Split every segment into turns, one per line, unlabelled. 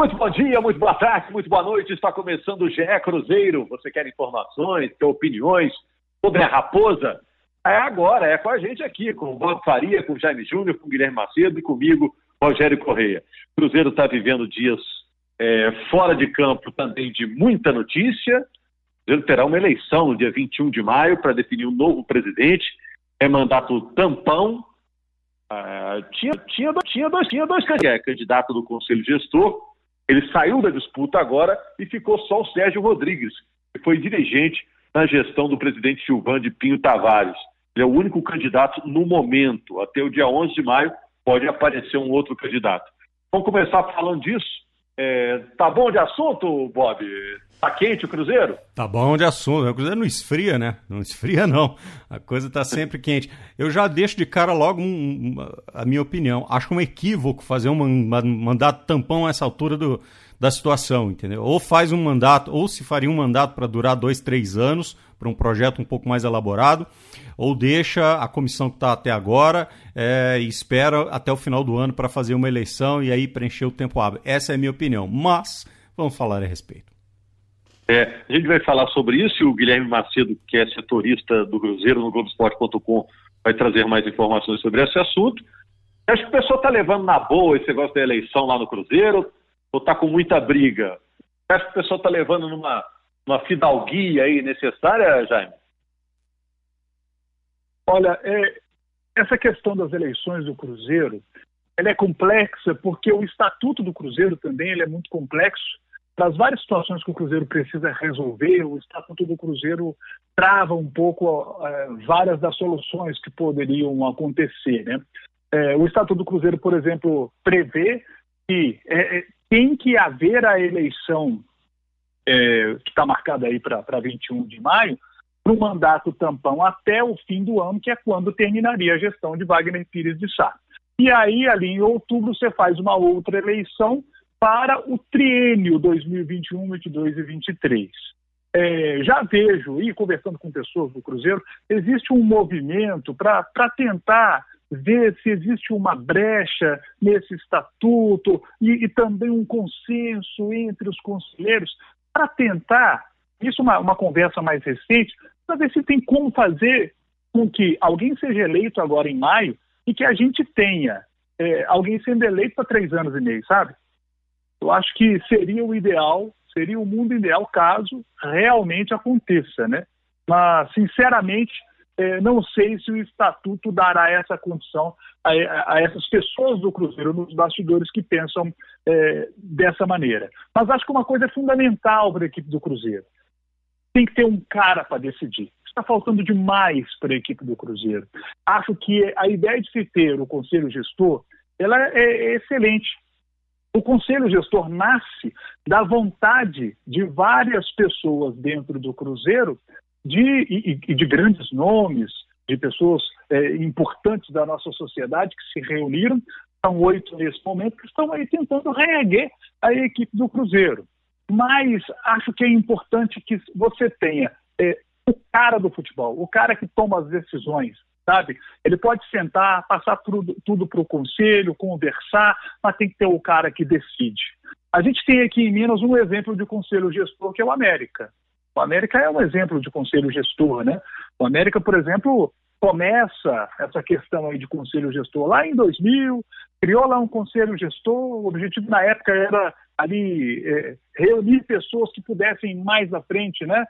Muito bom dia, muito boa tarde, muito boa noite. Está começando o GE Cruzeiro. Você quer informações, quer opiniões sobre a Raposa? É agora, é com a gente aqui, com o Bob Faria, com o Jaime Júnior, com o Guilherme Macedo e comigo, Rogério Correia. Cruzeiro está vivendo dias é, fora de campo também de muita notícia. Cruzeiro terá uma eleição no dia 21 de maio para definir um novo presidente. É mandato tampão. Ah, tinha, tinha, tinha, dois, tinha dois candidatos do Conselho Gestor. Ele saiu da disputa agora e ficou só o Sérgio Rodrigues, que foi dirigente na gestão do presidente Gilvan de Pinho Tavares. Ele é o único candidato no momento. Até o dia 11 de maio pode aparecer um outro candidato. Vamos começar falando disso. É, tá bom de assunto, Bob? Tá quente o Cruzeiro?
Tá bom de assunto. O Cruzeiro não esfria, né? Não esfria, não. A coisa tá sempre quente. Eu já deixo de cara logo um, um, a minha opinião. Acho um equívoco fazer um mandato tampão a essa altura do, da situação, entendeu? Ou faz um mandato, ou se faria um mandato para durar dois, três anos, para um projeto um pouco mais elaborado, ou deixa a comissão que está até agora é, e espera até o final do ano para fazer uma eleição e aí preencher o tempo hábil. Essa é a minha opinião. Mas vamos falar a respeito.
É, a gente vai falar sobre isso e o Guilherme Macedo, que é setorista do Cruzeiro no Globoesporte.com, vai trazer mais informações sobre esse assunto. Acho que o pessoal está levando na boa esse negócio da eleição lá no Cruzeiro, ou está com muita briga? Acho que o pessoal está levando numa, numa fidalguia aí necessária, Jaime?
Olha, é, essa questão das eleições do Cruzeiro, ela é complexa porque o estatuto do Cruzeiro também ele é muito complexo. Das várias situações que o Cruzeiro precisa resolver, o estatuto do Cruzeiro trava um pouco é, várias das soluções que poderiam acontecer. Né? É, o estatuto do Cruzeiro, por exemplo, prevê que é, tem que haver a eleição é, que está marcada aí para 21 de maio, para o mandato tampão até o fim do ano, que é quando terminaria a gestão de Wagner Pires de Sá. E aí, ali em outubro, você faz uma outra eleição para o triênio 2021, 2022 e 2023. É, já vejo, e conversando com pessoas do Cruzeiro, existe um movimento para tentar ver se existe uma brecha nesse estatuto e, e também um consenso entre os conselheiros para tentar, isso é uma, uma conversa mais recente, para ver se tem como fazer com que alguém seja eleito agora em maio e que a gente tenha é, alguém sendo eleito para três anos e meio, sabe? Eu acho que seria o ideal, seria o mundo ideal caso realmente aconteça, né? Mas, sinceramente, não sei se o estatuto dará essa condição a, a, a, essas pessoas do Cruzeiro, nos bastidores que pensam é, dessa maneira. Mas acho que uma coisa é fundamental para a equipe do Cruzeiro: tem que ter um cara para decidir. Está faltando demais para a equipe do Cruzeiro. Acho que a ideia de se ter o conselho gestor ela é, é excelente. O conselho gestor nasce da vontade de várias pessoas dentro do Cruzeiro de, e, e de grandes nomes, de pessoas é, importantes da nossa sociedade que se reuniram, são oito nesse momento, que estão aí tentando reerguer a equipe do Cruzeiro. Mas acho que é importante que você tenha é, o cara do futebol, o cara que toma as decisões, sabe? Ele pode sentar, passar tudo, para o conselho, conversar, mas tem que ter o cara que decide. A gente tem aqui em Minas um exemplo de conselho gestor, que é o América. O América é um exemplo de conselho gestor, né? O América, por exemplo, começa essa questão aí de conselho gestor lá em 2000, criou lá um conselho gestor, o objetivo na época era ali é, reunir pessoas que pudessem mais à frente, né?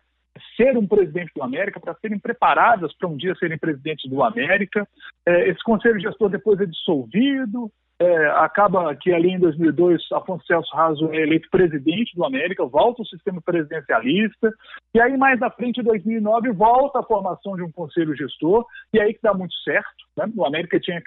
Ser um presidente do América, para serem preparadas para um dia serem presidentes do América. É, esse conselho gestor depois é dissolvido, é, acaba que ali em 2002 Afonso Celso Raso é eleito presidente do América, volta o sistema presidencialista, e aí mais à frente, em 2009, volta a formação de um conselho gestor, e aí que dá muito certo. Né? O América tinha.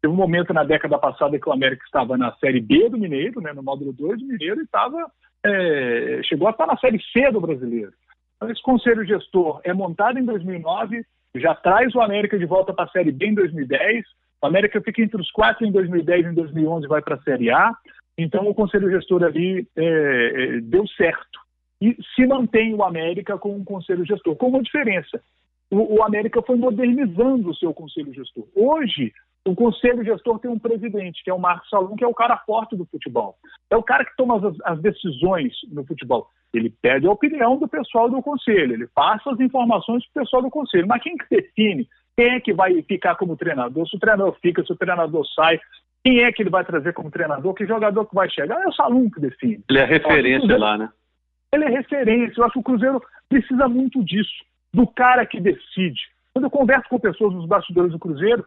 Teve um momento na década passada que o América estava na Série B do Mineiro, né, no módulo 2 do Mineiro, e estava, é, chegou a estar na Série C do Brasileiro. Então, esse conselho gestor é montado em 2009, já traz o América de volta para a Série B em 2010, o América fica entre os quatro em 2010 e em 2011 vai para a Série A. Então o conselho gestor ali é, é, deu certo. E se mantém o América com um conselho gestor, com uma diferença. O, o, América foi modernizando o seu conselho gestor. Hoje, O conselho gestor tem um presidente, que é o Marcos Salum, que é o cara forte do futebol. É o cara que toma as, as decisões no futebol. Ele pede a opinião do pessoal do conselho, ele passa as informações para o pessoal do conselho. Mas quem que define quem é que vai ficar como treinador? Se o treinador fica, se o treinador sai, quem é que ele vai trazer como treinador? Que jogador que vai chegar? É o Salum que define.
Ele é referência Cruzeiro, lá, né?
Ele é referência. Eu acho que o Cruzeiro precisa muito disso, do cara que decide. Quando eu converso com pessoas nos bastidores do Cruzeiro,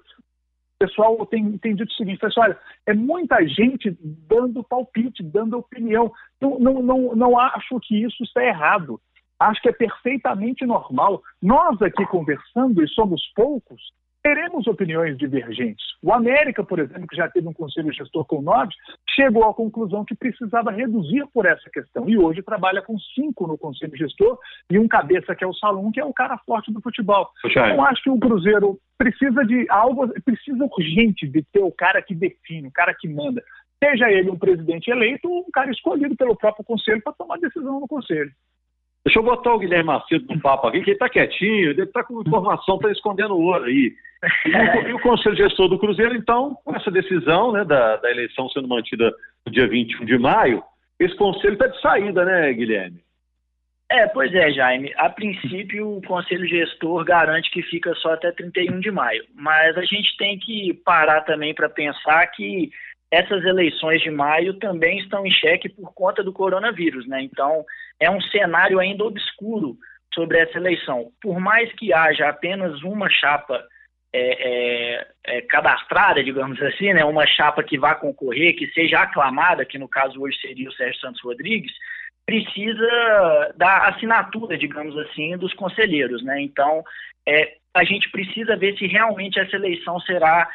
pessoal tem, tem dito o seguinte, pessoal, olha, é muita gente dando palpite, dando opinião. Não, não, não, não acho que isso está errado. Acho que é perfeitamente normal. Nós aqui conversando, e somos poucos, teremos opiniões divergentes. O América, por exemplo, que já teve um conselho gestor com nove, chegou à conclusão que precisava reduzir por essa questão. E hoje trabalha com cinco no conselho gestor e um cabeça que é o Salum, que é o cara forte do futebol. Então acho que o Cruzeiro precisa de algo, precisa urgente de ter o cara que define, o cara que manda. Seja ele um presidente eleito ou um cara escolhido pelo próprio conselho para tomar decisão no conselho.
Deixa eu botar o Guilherme Macedo no papo aqui, que ele está quietinho, ele está com informação, está escondendo ouro aí. E, o Conselho Gestor do Cruzeiro, então, com essa decisão né, da, da eleição sendo mantida no dia 21 de maio, esse conselho está de saída, né, Guilherme?
É, pois é, Jaime. A princípio, o Conselho Gestor garante que fica só até 31 de maio. Mas a gente tem que parar também para pensar que essas eleições de maio também estão em xeque por conta do coronavírus, né? Então, é um cenário ainda obscuro sobre essa eleição. Por mais que haja apenas uma chapa é, é, é, cadastrada, digamos assim, né? Uma chapa que vá concorrer, que seja aclamada, que no caso hoje seria o Sérgio Santos Rodrigues, precisa da assinatura, digamos assim, dos conselheiros, né? Então, é, a gente precisa ver se realmente essa eleição será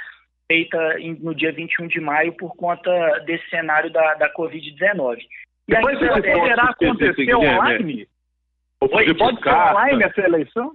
feita no dia 21 de maio por conta desse cenário da, da Covid-19.
E Depois aí, poderá acontecer online? Oi, pode ser online essa eleição?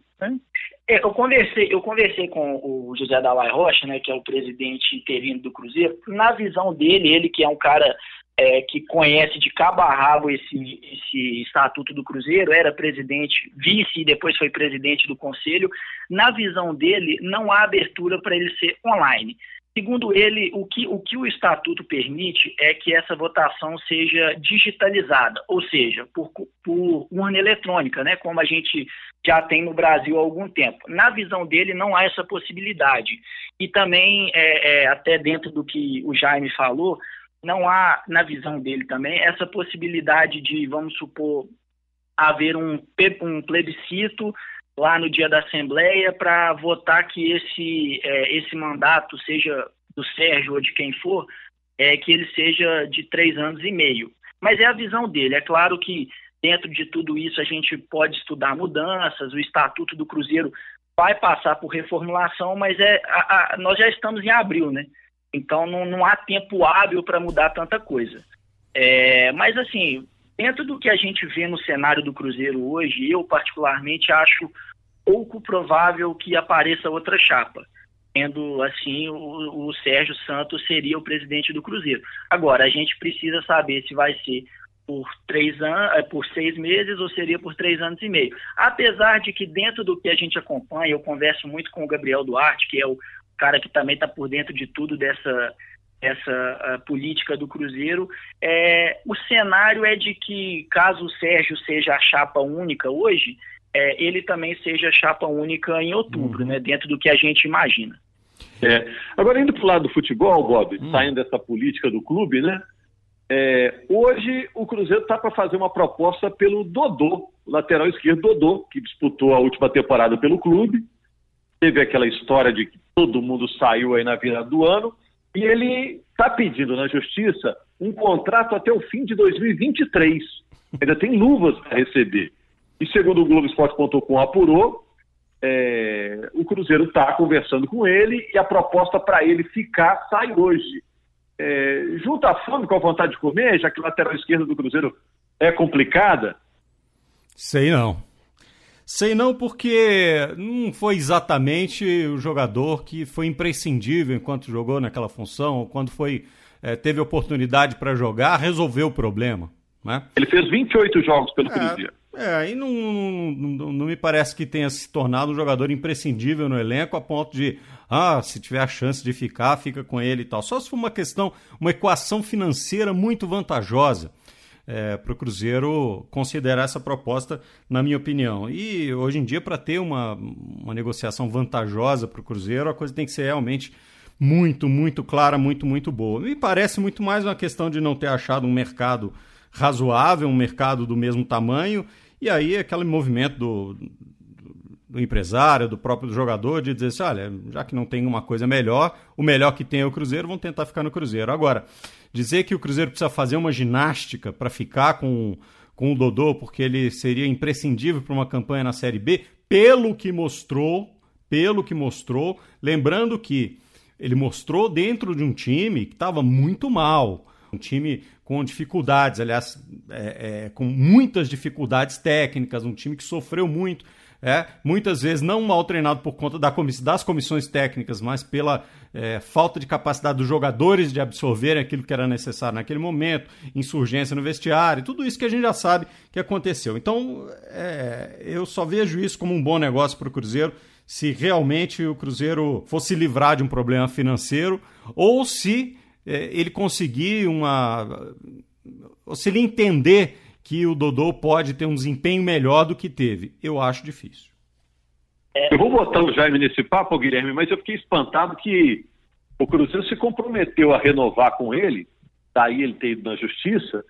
É, eu conversei, eu conversei com o José Dalai Rocha, né, que é o presidente interino do Cruzeiro. Na visão dele, ele que é um cara é, que conhece de cabo a rabo esse, esse estatuto do Cruzeiro, era presidente, vice e depois foi presidente do conselho. Na visão dele, não há abertura para ele ser online. Segundo ele, o que, o que o estatuto permite é que essa votação seja digitalizada, ou seja, por, por urna eletrônica, né, como a gente já tem no Brasil há algum tempo. Na visão dele, não há essa possibilidade. E também, é, é, até dentro do que o Jaime falou, não há, na visão dele também, essa possibilidade de, vamos supor, haver um, um plebiscito lá no dia da Assembleia para votar que esse, é, esse mandato, seja do Sérgio ou de quem for, é, que ele seja de três anos e meio. Mas é a visão dele. É claro que dentro de tudo isso a gente pode estudar mudanças, o Estatuto do Cruzeiro vai passar por reformulação, mas é, a, a, nós já estamos em abril, né? Então não, não há tempo hábil para mudar tanta coisa. É, mas assim, dentro do que a gente vê no cenário do Cruzeiro hoje, eu particularmente acho pouco provável que apareça outra chapa. Sendo assim, o, o Sérgio Santos seria o presidente do Cruzeiro. Agora, a gente precisa saber se vai ser por três anos, é, por seis meses ou seria por três anos e meio. Apesar de que dentro do que a gente acompanha, eu converso muito com o Gabriel Duarte, que é o cara que também está por dentro de tudo dessa essa política do Cruzeiro. É, o cenário é de que, caso o Sérgio seja a chapa única hoje, é, ele também seja chapa única em outubro, uhum. né, dentro do que a gente imagina.
É. Agora, indo para o lado do futebol, Bob, uhum. saindo dessa política do clube, né? É, hoje o Cruzeiro está para fazer uma proposta pelo Dodô, lateral esquerdo Dodô, que disputou a última temporada pelo clube. Teve aquela história de que todo mundo saiu aí na virada do ano e ele está pedindo na justiça um contrato até o fim de 2023. Ainda tem luvas para receber. E segundo o Globoesporte.com apurou, é, o Cruzeiro está conversando com ele e a proposta para ele ficar sai hoje. É, junta a fome com a vontade de comer, já que a lateral esquerda do Cruzeiro é complicada?
Sei não. Sei não porque não foi exatamente o jogador que foi imprescindível enquanto jogou naquela função, quando foi é, teve oportunidade para jogar, resolveu o problema. Né?
Ele fez 28 jogos pelo
é,
Cruzeiro.
É, não, não, não, não, me parece que tenha se tornado um jogador imprescindível no elenco a ponto de ah, se tiver a chance de ficar, fica com ele e tal. Só se for uma questão, uma equação financeira muito vantajosa é, para o Cruzeiro considerar essa proposta, na minha opinião. E hoje em dia, para ter uma, uma negociação vantajosa para o Cruzeiro, a coisa tem que ser realmente muito, muito clara, muito, muito boa. Me parece muito mais uma questão de não ter achado um mercado razoável, um mercado do mesmo tamanho, e aí aquele movimento do, do empresário, do próprio jogador, de dizer assim, olha, já que não tem uma coisa melhor, o melhor que tem é o Cruzeiro, vão tentar ficar no Cruzeiro. Agora, dizer que o Cruzeiro precisa fazer uma ginástica para ficar com, com o Dodô, porque ele seria imprescindível para uma campanha na Série B, pelo que mostrou, pelo que mostrou, lembrando que ele mostrou dentro de um time que estava muito mal, um time com dificuldades, aliás, é, é, com muitas dificuldades técnicas, um time que sofreu muito é, muitas vezes não mal treinado por conta da comiss das comissões técnicas, mas pela é, falta de capacidade dos jogadores de absorverem aquilo que era necessário naquele momento, insurgência no vestiário, tudo isso que a gente já sabe que aconteceu. Então, é, eu só vejo isso como um bom negócio para o Cruzeiro se realmente o Cruzeiro fosse livrar de um problema financeiro ou se é, ele conseguir uma. ou se ele entender que o Dodô pode ter um desempenho melhor do que teve. Eu acho difícil.
Eu vou botar o Jaime nesse papo, Guilherme, mas eu fiquei espantado que o Cruzeiro se comprometeu a renovar com ele, daí ele ter ido na justiça,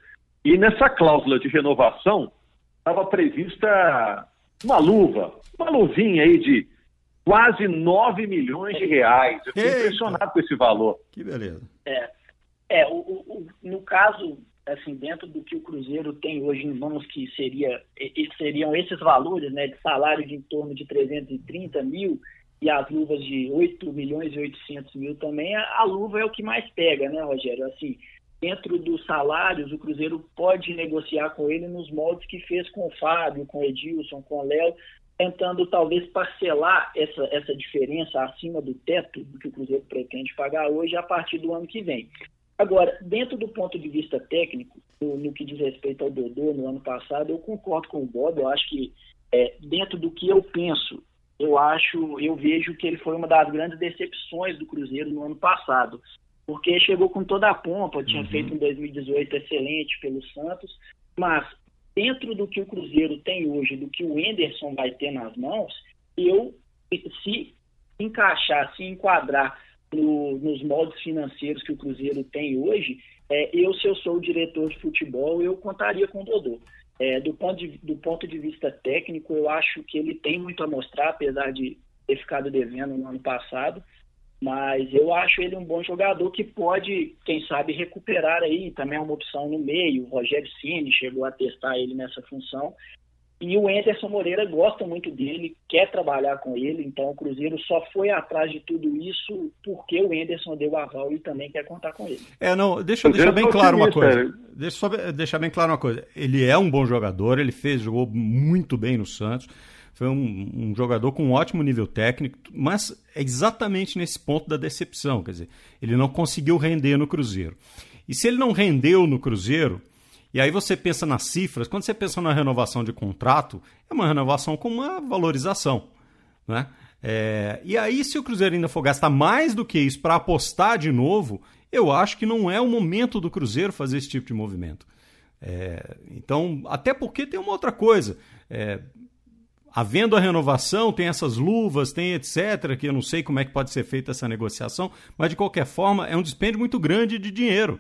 e nessa cláusula de renovação estava prevista uma luva, uma luvinha aí de quase 9 milhões de reais. Eu fiquei impressionado com esse valor.
Que beleza.
É, é o, o, no caso assim, dentro do que o Cruzeiro tem hoje em mãos, que seria, seriam esses valores, né, de salário de em torno de 330 mil e as luvas de 8 milhões e 800 mil também, a, luva é o que mais pega, né, Rogério? Assim, dentro dos salários, o Cruzeiro pode negociar com ele nos moldes que fez com o Fábio, com o Edilson, com o Léo, tentando talvez parcelar essa, essa diferença acima do teto do que o Cruzeiro pretende pagar hoje a partir do ano que vem. Agora, dentro do ponto de vista técnico, no, no, que diz respeito ao Dodô no ano passado, eu concordo com o Bob, eu acho que é, dentro do que eu penso, eu acho, eu vejo que ele foi uma das grandes decepções do Cruzeiro no ano passado, porque chegou com toda a pompa, tinha uhum. feito um 2018 excelente pelo Santos, mas dentro do que o Cruzeiro tem hoje, do que o Enderson vai ter nas mãos, eu se encaixar, se enquadrar no, nos moldes financeiros que o Cruzeiro tem hoje, é, eu, se eu sou o diretor de futebol, eu contaria com o Dodô. É, do, ponto de, do ponto de vista técnico, eu acho que ele tem muito a mostrar, apesar de ter ficado devendo no ano passado. Mas eu acho ele um bom jogador que pode, quem sabe, recuperar aí. Também é uma opção no meio. O Rogério Ceni chegou a testar ele nessa função. E o Anderson Moreira gosta muito dele, quer trabalhar com ele, então o Cruzeiro só foi atrás de tudo isso porque o Anderson deu aval e também quer contar com ele.
É, não, deixa eu deixar bem claro uma coisa. Deixa só deixar bem claro uma coisa. Ele é um bom jogador, ele fez, jogou muito bem no Santos. Foi um, um jogador com um ótimo nível técnico, mas é exatamente nesse ponto da decepção. Quer dizer, ele não conseguiu render no Cruzeiro. E se ele não rendeu no Cruzeiro, e aí você pensa nas cifras, quando você pensa na renovação de contrato, é uma renovação com uma valorização. Né? É, e aí, se o Cruzeiro ainda for gastar mais do que isso para apostar de novo, eu acho que não é o momento do Cruzeiro fazer esse tipo de movimento. É, então, até porque tem uma outra coisa. É, havendo a renovação, tem essas luvas, tem etc., que eu não sei como é que pode ser feita essa negociação, mas de qualquer forma é um dispêndio muito grande de dinheiro.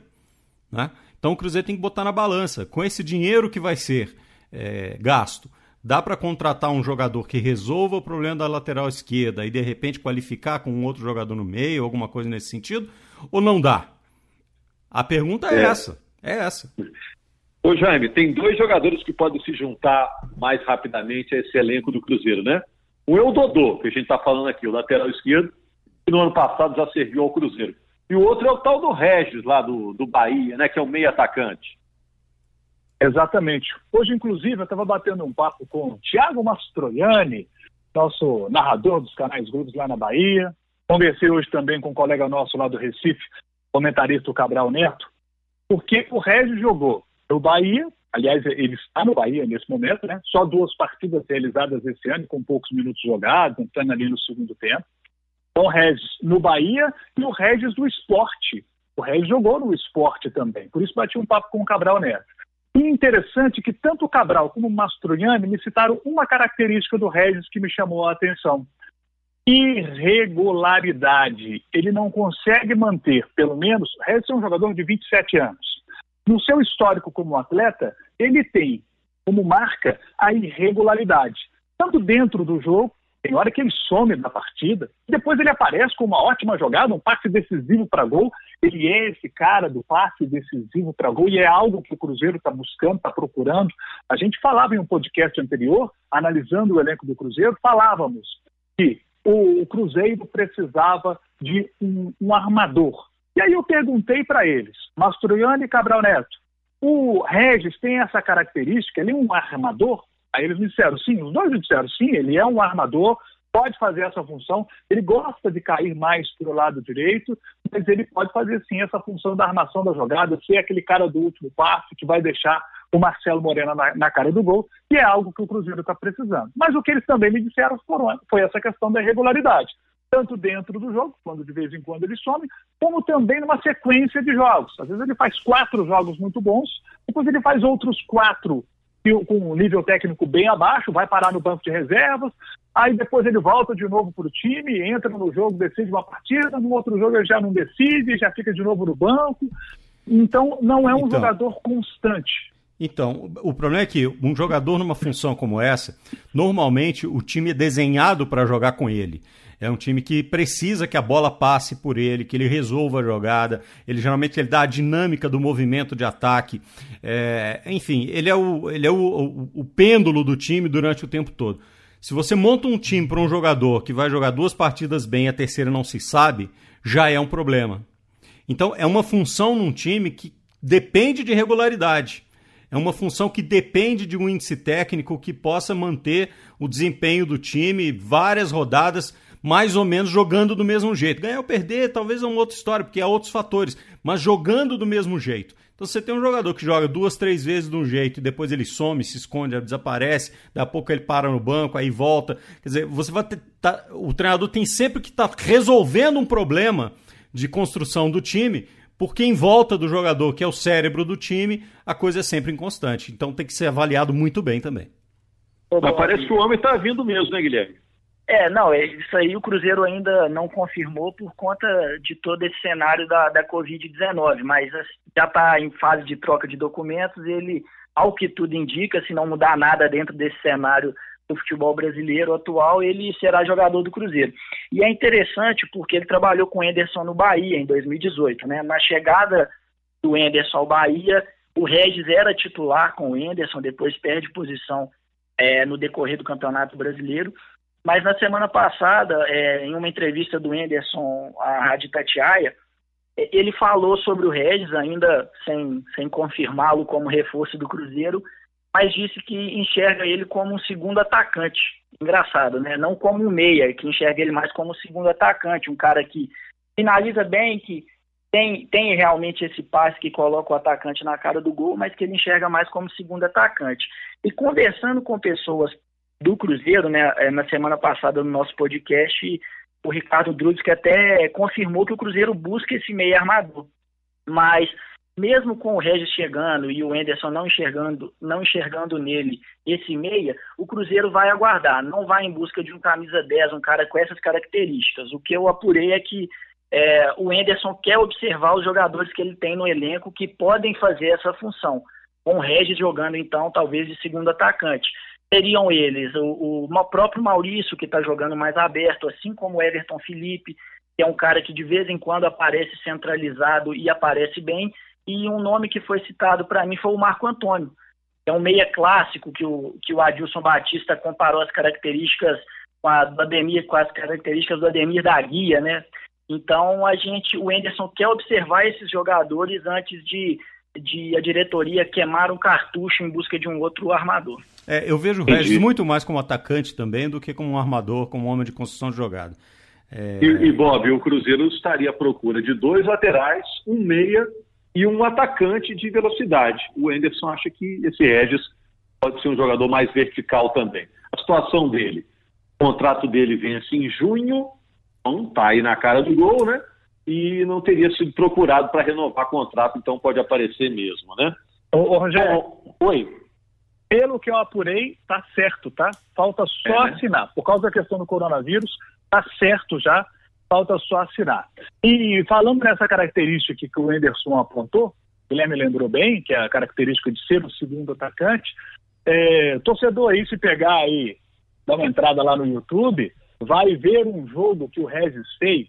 Né? Então o Cruzeiro tem que botar na balança. Com esse dinheiro que vai ser é, gasto, dá para contratar um jogador que resolva o problema da lateral esquerda e de repente qualificar com um outro jogador no meio, alguma coisa nesse sentido? Ou não dá? A pergunta é, é essa. É essa.
Ô Jaime, tem dois jogadores que podem se juntar mais rapidamente a esse elenco do Cruzeiro, né? Um é o Dodô, que a gente está falando aqui, o lateral esquerdo, que no ano passado já serviu ao Cruzeiro. E o outro é o tal do Regis, lá do, do Bahia, né? Que é o meio atacante.
Exatamente. Hoje, inclusive, eu estava batendo um papo com o Thiago Mastroianni, nosso narrador dos canais grupos lá na Bahia. Conversei hoje também com um colega nosso lá do Recife, comentarista o Cabral Neto, porque o Regis jogou no Bahia, aliás, ele está no Bahia nesse momento, né? Só duas partidas realizadas esse ano, com poucos minutos jogados, entrando ali no segundo tempo. Com o Regis no Bahia e o Regis do esporte. O Regis jogou no esporte também, por isso bati um papo com o Cabral Neto. E interessante que tanto o Cabral como o Mastroianni me citaram uma característica do Regis que me chamou a atenção. Irregularidade. Ele não consegue manter, pelo menos, o Regis é um jogador de 27 anos. No seu histórico como atleta, ele tem como marca a irregularidade, tanto dentro do jogo tem hora que ele some da partida, depois ele aparece com uma ótima jogada, um passe decisivo para gol. Ele é esse cara do passe decisivo para gol e é algo que o Cruzeiro está buscando, está procurando. A gente falava em um podcast anterior, analisando o elenco do Cruzeiro, falávamos que o, Cruzeiro precisava de um, um armador. E aí eu perguntei para eles, Mastroianni e Cabral Neto, o Regis tem essa característica, ele é um armador? Aí eles me disseram sim, os dois me disseram sim, ele é um armador, pode fazer essa função, ele gosta de cair mais para o lado direito, mas ele pode fazer sim essa função da armação da jogada, ser aquele cara do último passe que vai deixar o Marcelo Moreno na, na cara do gol, que é algo que o Cruzeiro está precisando. Mas o que eles também me disseram foram, foi essa questão da irregularidade tanto dentro do jogo, quando de vez em quando ele some, como também numa sequência de jogos. Às vezes ele faz quatro jogos muito bons, depois ele faz outros quatro com um nível técnico bem abaixo, vai parar no banco de reservas, aí depois ele volta de novo para o time, entra no jogo, decide uma partida, no outro jogo ele já não decide, já fica de novo no banco. Então, não é um então, jogador constante.
Então, o problema é que um jogador numa função como essa, normalmente o time é desenhado para jogar com ele. É um time que precisa que a bola passe por ele, que ele resolva a jogada. Ele geralmente ele dá a dinâmica do movimento de ataque. É, enfim, ele é, o, ele é o, o, o pêndulo do time durante o tempo todo. Se você monta um time para um jogador que vai jogar duas partidas bem a terceira não se sabe, já é um problema. Então, é uma função num time que depende de regularidade. É uma função que depende de um índice técnico que possa manter o desempenho do time várias rodadas mais ou menos jogando do mesmo jeito. Ganhar ou perder, talvez é uma outra história, porque há outros fatores, mas jogando do mesmo jeito. Então você tem um jogador que joga duas, três vezes de um jeito e depois ele some, se esconde, desaparece, daqui a pouco ele para no banco, aí volta. Quer dizer, você vai ter, tá, o treinador tem sempre que estar tá resolvendo um problema de construção do time, porque em volta do jogador, que é o cérebro do time, a coisa é sempre inconstante. Então tem que ser avaliado muito bem também.
Mas parece que o homem está vindo mesmo, né, Guilherme?
É, não, é, isso aí o Cruzeiro ainda não confirmou por conta de todo esse cenário da, da Covid-19, mas assim, já está em fase de troca de documentos, ele, ao que tudo indica, se não mudar nada dentro desse cenário do futebol brasileiro atual, ele será jogador do Cruzeiro. E é interessante porque ele trabalhou com o Enderson no Bahia em 2018, né? Na chegada do Enderson ao Bahia, o Regis era titular com o Enderson, depois perde posição é, no decorrer do Campeonato Brasileiro mas na semana passada, é, em uma entrevista do Anderson à Rádio Tatiaia, é, ele falou sobre o Regis, ainda sem, sem confirmá-lo como reforço do Cruzeiro, mas disse que enxerga ele como um segundo atacante. Engraçado, né? Não como um meia, que enxerga ele mais como um segundo atacante, um cara que finaliza bem, que tem, tem realmente esse passe que coloca o atacante na cara do gol, mas que ele enxerga mais como segundo atacante. E conversando com pessoas do Cruzeiro, né, é, na semana passada no nosso podcast, o Ricardo Drudes que até confirmou que o Cruzeiro busca esse meio armador. Mas mesmo com o Regis chegando e o Enderson não enxergando, não enxergando nele esse meia, o Cruzeiro vai aguardar, não vai em busca de um camisa 10, um cara com essas características. O que eu apurei é que é, o Enderson quer observar os jogadores que ele tem no elenco que podem fazer essa função. Com o Regis jogando, então, talvez de segundo atacante seriam eles o, o próprio Maurício, que está jogando mais aberto, assim como o Everton Felipe, que é um cara que de vez em quando aparece centralizado e aparece bem, e um nome que foi citado para mim foi o Marco Antônio, é um meia clássico que o, que o Adilson Batista comparou as características com, a, do Ademir, com as características do Ademir da Guia, né? Então a gente, o Enderson quer observar esses jogadores antes de de a diretoria queimar um cartucho em busca de um outro armador.
É, eu vejo o Regis muito mais como atacante também do que como um armador, como um homem de construção de jogada.
É... E, e, Bob, o Cruzeiro estaria à procura de dois laterais, um meia e um atacante de velocidade. O Enderson acha que esse Regis pode ser um jogador mais vertical também. A situação dele, o contrato dele vence em junho Então tá aí na cara do gol, né? E não teria sido procurado para renovar contrato, então pode aparecer mesmo, né?
Ô, ô Rogério.
Então, oi.
Pelo que eu apurei, tá certo, tá? Falta só é, né? assinar. Por causa da questão do coronavírus, tá certo já, falta só assinar. E falando nessa característica que o Anderson apontou, Guilherme lembrou bem, que é a característica de ser o segundo atacante, é, torcedor aí, se pegar aí, dar uma entrada lá no YouTube, vai ver um jogo que o Regis fez,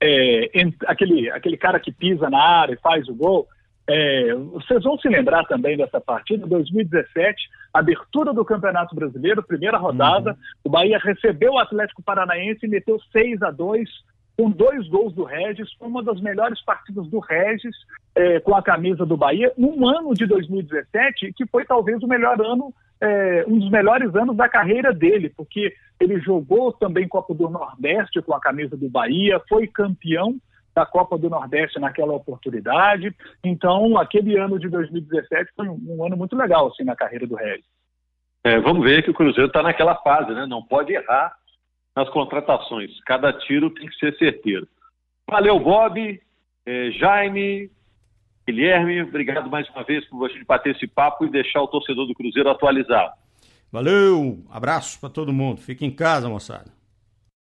é, aquele, aquele cara que pisa na área e faz o gol, é, vocês vão se lembrar também dessa partida, 2017, abertura do Campeonato Brasileiro, primeira rodada, uhum. o Bahia recebeu o Atlético Paranaense e meteu 6 a 2 com dois gols do Regis, foi uma das melhores partidas do Regis é, com a camisa do Bahia, num ano de 2017 que foi talvez o melhor ano, é, um dos melhores anos da carreira dele, porque ele jogou também Copa do Nordeste com a camisa do Bahia, foi campeão da Copa do Nordeste naquela oportunidade. Então, aquele ano de 2017 foi um, um ano muito legal assim na carreira do Regis.
É, vamos ver que o Cruzeiro está naquela fase, né? Não pode errar nas contratações. Cada tiro tem que ser certeiro. Valeu, Bob, é, Jaime, Guilherme, obrigado mais uma vez por você bater esse papo e deixar o torcedor do Cruzeiro atualizado.
Valeu, abraço para todo mundo. Fique em casa, moçada.